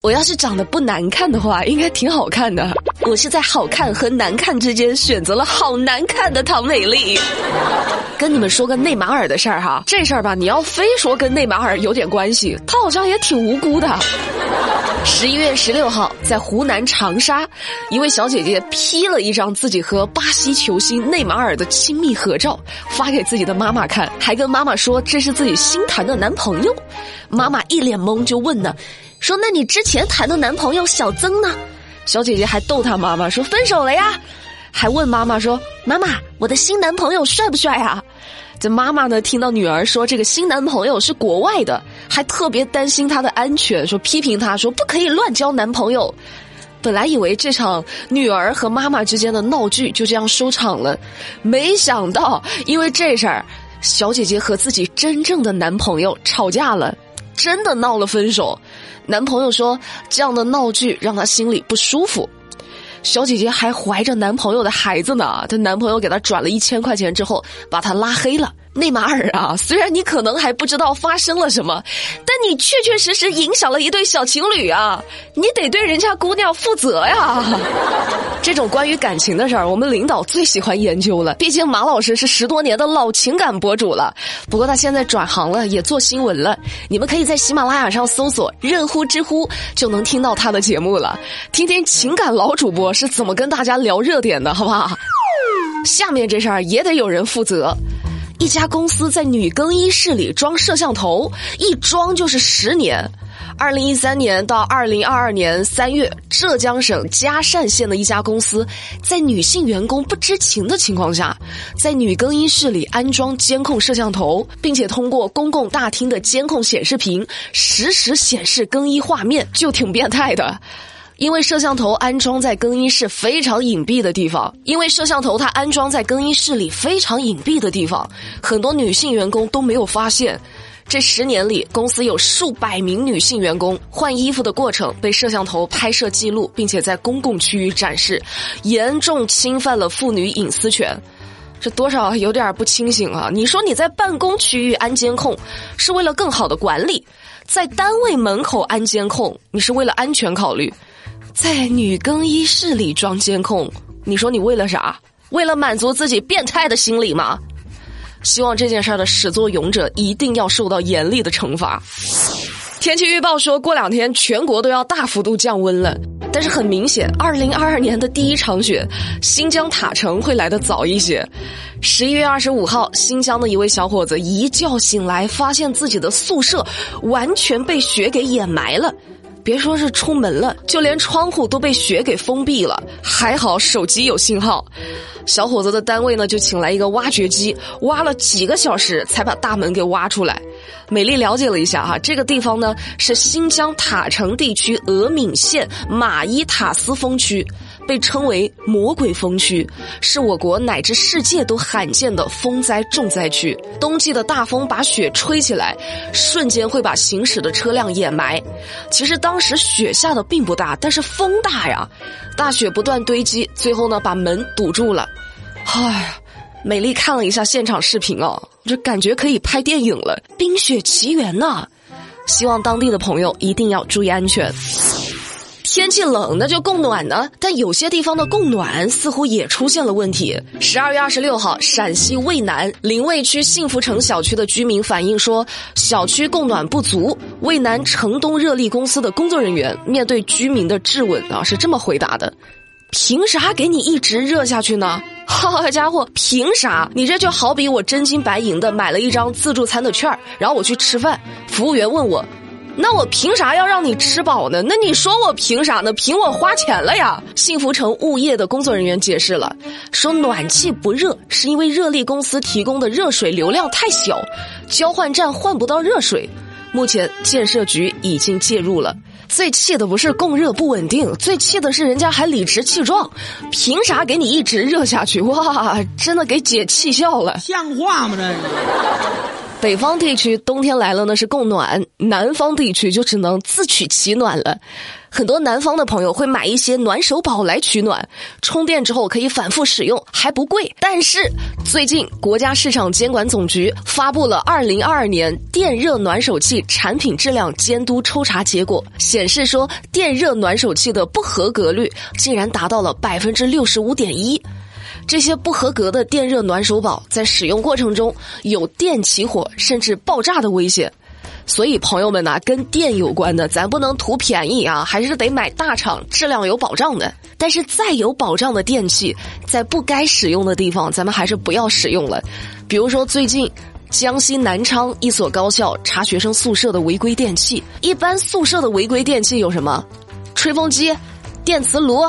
我要是长得不难看的话，应该挺好看的。我是在好看和难看之间选择了好难看的唐美丽。跟你们说个内马尔的事儿哈，这事儿吧，你要非说跟内马尔有点关系，他好像也挺无辜的。十一月十六号，在湖南长沙，一位小姐姐 P 了一张自己和巴西球星内马尔的亲密合照，发给自己的妈妈看，还跟妈妈说这是自己新谈的男朋友。妈妈一脸懵，就问呢。说：“那你之前谈的男朋友小曾呢？”小姐姐还逗她妈妈说：“分手了呀。”还问妈妈说：“妈妈，我的新男朋友帅不帅啊？”这妈妈呢，听到女儿说这个新男朋友是国外的，还特别担心他的安全，说批评他说不可以乱交男朋友。本来以为这场女儿和妈妈之间的闹剧就这样收场了，没想到因为这事儿，小姐姐和自己真正的男朋友吵架了。真的闹了分手，男朋友说这样的闹剧让她心里不舒服，小姐姐还怀着男朋友的孩子呢，她男朋友给她转了一千块钱之后，把她拉黑了。内马尔啊，虽然你可能还不知道发生了什么，但你确确实实影响了一对小情侣啊！你得对人家姑娘负责呀。这种关于感情的事儿，我们领导最喜欢研究了。毕竟马老师是十多年的老情感博主了，不过他现在转行了，也做新闻了。你们可以在喜马拉雅上搜索“任乎知乎”，就能听到他的节目了，听听情感老主播是怎么跟大家聊热点的，好不好？下面这事儿也得有人负责。一家公司在女更衣室里装摄像头，一装就是十年。二零一三年到二零二二年三月，浙江省嘉善县的一家公司，在女性员工不知情的情况下，在女更衣室里安装监控摄像头，并且通过公共大厅的监控显示屏实时显示更衣画面，就挺变态的。因为摄像头安装在更衣室非常隐蔽的地方，因为摄像头它安装在更衣室里非常隐蔽的地方，很多女性员工都没有发现。这十年里，公司有数百名女性员工换衣服的过程被摄像头拍摄记录，并且在公共区域展示，严重侵犯了妇女隐私权。这多少有点不清醒啊！你说你在办公区域安监控，是为了更好的管理；在单位门口安监控，你是为了安全考虑。在女更衣室里装监控，你说你为了啥？为了满足自己变态的心理吗？希望这件事儿的始作俑者一定要受到严厉的惩罚。天气预报说过两天全国都要大幅度降温了，但是很明显，二零二二年的第一场雪，新疆塔城会来的早一些。十一月二十五号，新疆的一位小伙子一觉醒来，发现自己的宿舍完全被雪给掩埋了。别说是出门了，就连窗户都被雪给封闭了。还好手机有信号，小伙子的单位呢就请来一个挖掘机，挖了几个小时才把大门给挖出来。美丽了解了一下哈，这个地方呢是新疆塔城地区额敏县玛依塔斯风区。被称为“魔鬼风区”，是我国乃至世界都罕见的风灾重灾区。冬季的大风把雪吹起来，瞬间会把行驶的车辆掩埋。其实当时雪下的并不大，但是风大呀，大雪不断堆积，最后呢把门堵住了。哎，美丽看了一下现场视频哦，这感觉可以拍电影了，《冰雪奇缘》呐！希望当地的朋友一定要注意安全。天气冷，那就供暖呢。但有些地方的供暖似乎也出现了问题。十二月二十六号，陕西渭南临渭区幸福城小区的居民反映说，小区供暖不足。渭南城东热力公司的工作人员面对居民的质问啊，是这么回答的：“凭啥给你一直热下去呢？好家伙，凭啥？你这就好比我真金白银的买了一张自助餐的券儿然后我去吃饭，服务员问我。”那我凭啥要让你吃饱呢？那你说我凭啥呢？凭我花钱了呀！幸福城物业的工作人员解释了，说暖气不热是因为热力公司提供的热水流量太小，交换站换不到热水。目前建设局已经介入了。最气的不是供热不稳定，最气的是人家还理直气壮，凭啥给你一直热下去？哇，真的给姐气笑了，像话吗？这个。北方地区冬天来了呢是供暖，南方地区就只能自取其暖了。很多南方的朋友会买一些暖手宝来取暖，充电之后可以反复使用，还不贵。但是最近国家市场监管总局发布了二零二二年电热暖手器产品质量监督抽查结果，显示说电热暖手器的不合格率竟然达到了百分之六十五点一。这些不合格的电热暖手宝在使用过程中有电起火甚至爆炸的危险，所以朋友们呐，跟电有关的咱不能图便宜啊，还是得买大厂质量有保障的。但是再有保障的电器，在不该使用的地方，咱们还是不要使用了。比如说最近江西南昌一所高校查学生宿舍的违规电器，一般宿舍的违规电器有什么？吹风机、电磁炉。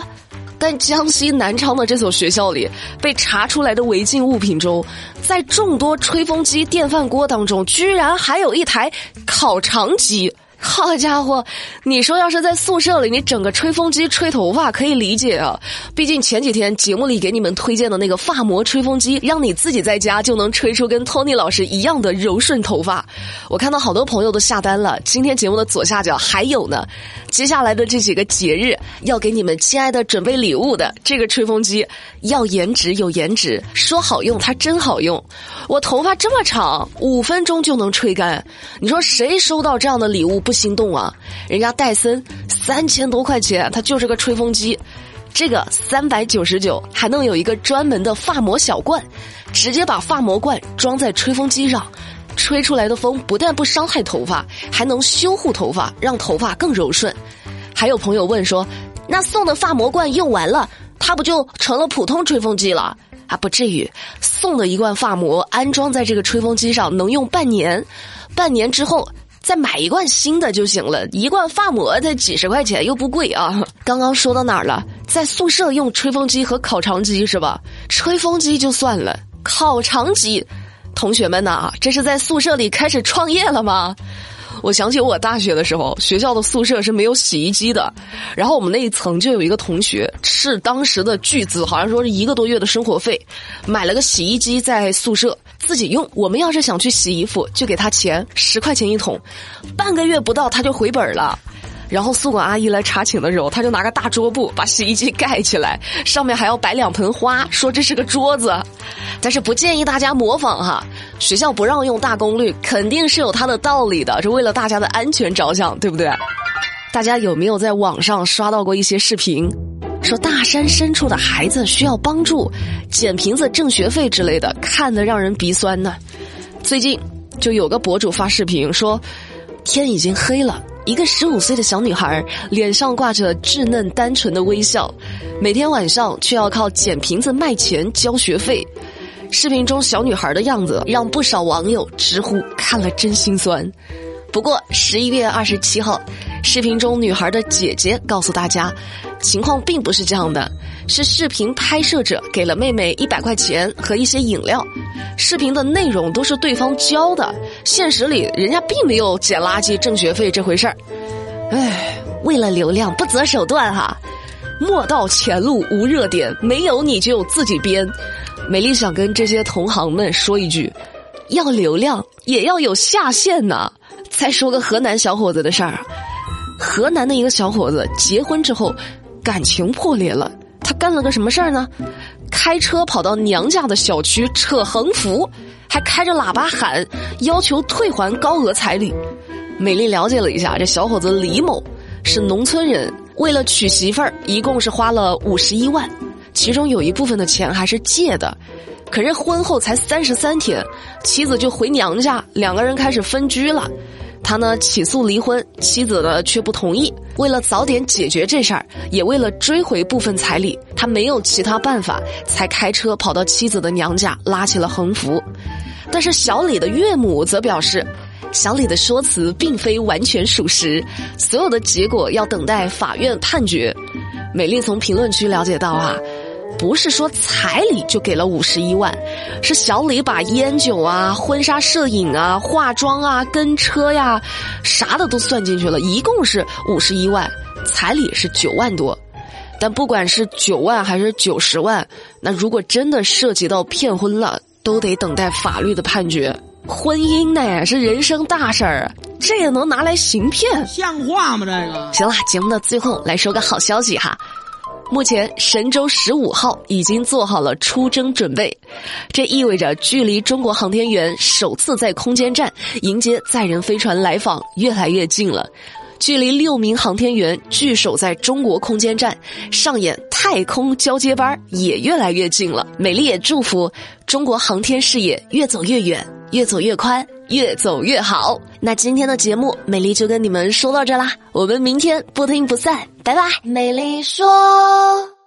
但江西南昌的这所学校里被查出来的违禁物品中，在众多吹风机、电饭锅当中，居然还有一台烤肠机。好家伙，你说要是在宿舍里，你整个吹风机吹头发可以理解啊。毕竟前几天节目里给你们推荐的那个发膜吹风机，让你自己在家就能吹出跟 Tony 老师一样的柔顺头发。我看到好多朋友都下单了。今天节目的左下角还有呢。接下来的这几个节日要给你们亲爱的准备礼物的这个吹风机，要颜值有颜值，说好用它真好用。我头发这么长，五分钟就能吹干。你说谁收到这样的礼物？不心动啊！人家戴森三千多块钱，它就是个吹风机，这个三百九十九还能有一个专门的发膜小罐，直接把发膜罐装在吹风机上，吹出来的风不但不伤害头发，还能修护头发，让头发更柔顺。还有朋友问说，那送的发膜罐用完了，它不就成了普通吹风机了？啊，不至于，送的一罐发膜安装在这个吹风机上能用半年，半年之后。再买一罐新的就行了，一罐发膜才几十块钱，又不贵啊。刚刚说到哪儿了？在宿舍用吹风机和烤肠机是吧？吹风机就算了，烤肠机，同学们呐，这是在宿舍里开始创业了吗？我想起我大学的时候，学校的宿舍是没有洗衣机的，然后我们那一层就有一个同学，是当时的巨资，好像说是一个多月的生活费，买了个洗衣机在宿舍自己用。我们要是想去洗衣服，就给他钱，十块钱一桶，半个月不到他就回本了。然后宿管阿姨来查寝的时候，他就拿个大桌布把洗衣机盖起来，上面还要摆两盆花，说这是个桌子。但是不建议大家模仿哈，学校不让用大功率，肯定是有它的道理的，是为了大家的安全着想，对不对？大家有没有在网上刷到过一些视频，说大山深处的孩子需要帮助，捡瓶子挣学费之类的，看得让人鼻酸呢？最近就有个博主发视频说，天已经黑了。一个十五岁的小女孩，脸上挂着稚嫩单纯的微笑，每天晚上却要靠捡瓶子卖钱交学费。视频中小女孩的样子让不少网友直呼看了真心酸。不过十一月二十七号，视频中女孩的姐姐告诉大家，情况并不是这样的。是视频拍摄者给了妹妹一百块钱和一些饮料，视频的内容都是对方教的，现实里人家并没有捡垃圾挣学费这回事儿。唉，为了流量不择手段哈，莫道前路无热点，没有你就自己编。美丽想跟这些同行们说一句：要流量也要有下限呐。再说个河南小伙子的事儿，河南的一个小伙子结婚之后，感情破裂了。他干了个什么事儿呢？开车跑到娘家的小区扯横幅，还开着喇叭喊，要求退还高额彩礼。美丽了解了一下，这小伙子李某是农村人，为了娶媳妇儿，一共是花了五十一万，其中有一部分的钱还是借的。可是婚后才三十三天，妻子就回娘家，两个人开始分居了。他呢起诉离婚，妻子呢却不同意。为了早点解决这事儿，也为了追回部分彩礼，他没有其他办法，才开车跑到妻子的娘家拉起了横幅。但是小李的岳母则表示，小李的说辞并非完全属实，所有的结果要等待法院判决。美丽从评论区了解到啊。不是说彩礼就给了五十一万，是小李把烟酒啊、婚纱摄影啊、化妆啊、跟车呀，啥的都算进去了，一共是五十一万，彩礼是九万多。但不管是九万还是九十万，那如果真的涉及到骗婚了，都得等待法律的判决。婚姻呢是人生大事儿，这也能拿来行骗？像话吗？这个行了，节目的最后来说个好消息哈。目前神舟十五号已经做好了出征准备，这意味着距离中国航天员首次在空间站迎接载人飞船来访越来越近了，距离六名航天员聚首在中国空间站上演太空交接班也越来越近了。美丽也祝福中国航天事业越走越远，越走越宽，越走越好。那今天的节目，美丽就跟你们说到这啦，我们明天不听不散。拜拜，美丽说。